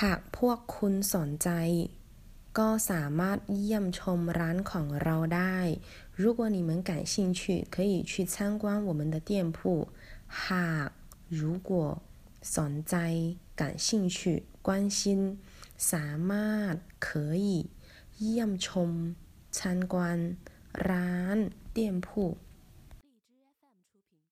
หากพวกคุณสนใจ ก็สามารถเยี่ยมชมร้านของเราได้如果你们感兴趣可以去参观我们的店铺หาก如果สนใจ感兴趣关心สามารถ可以เยี่ยมชม参观ร้าน店铺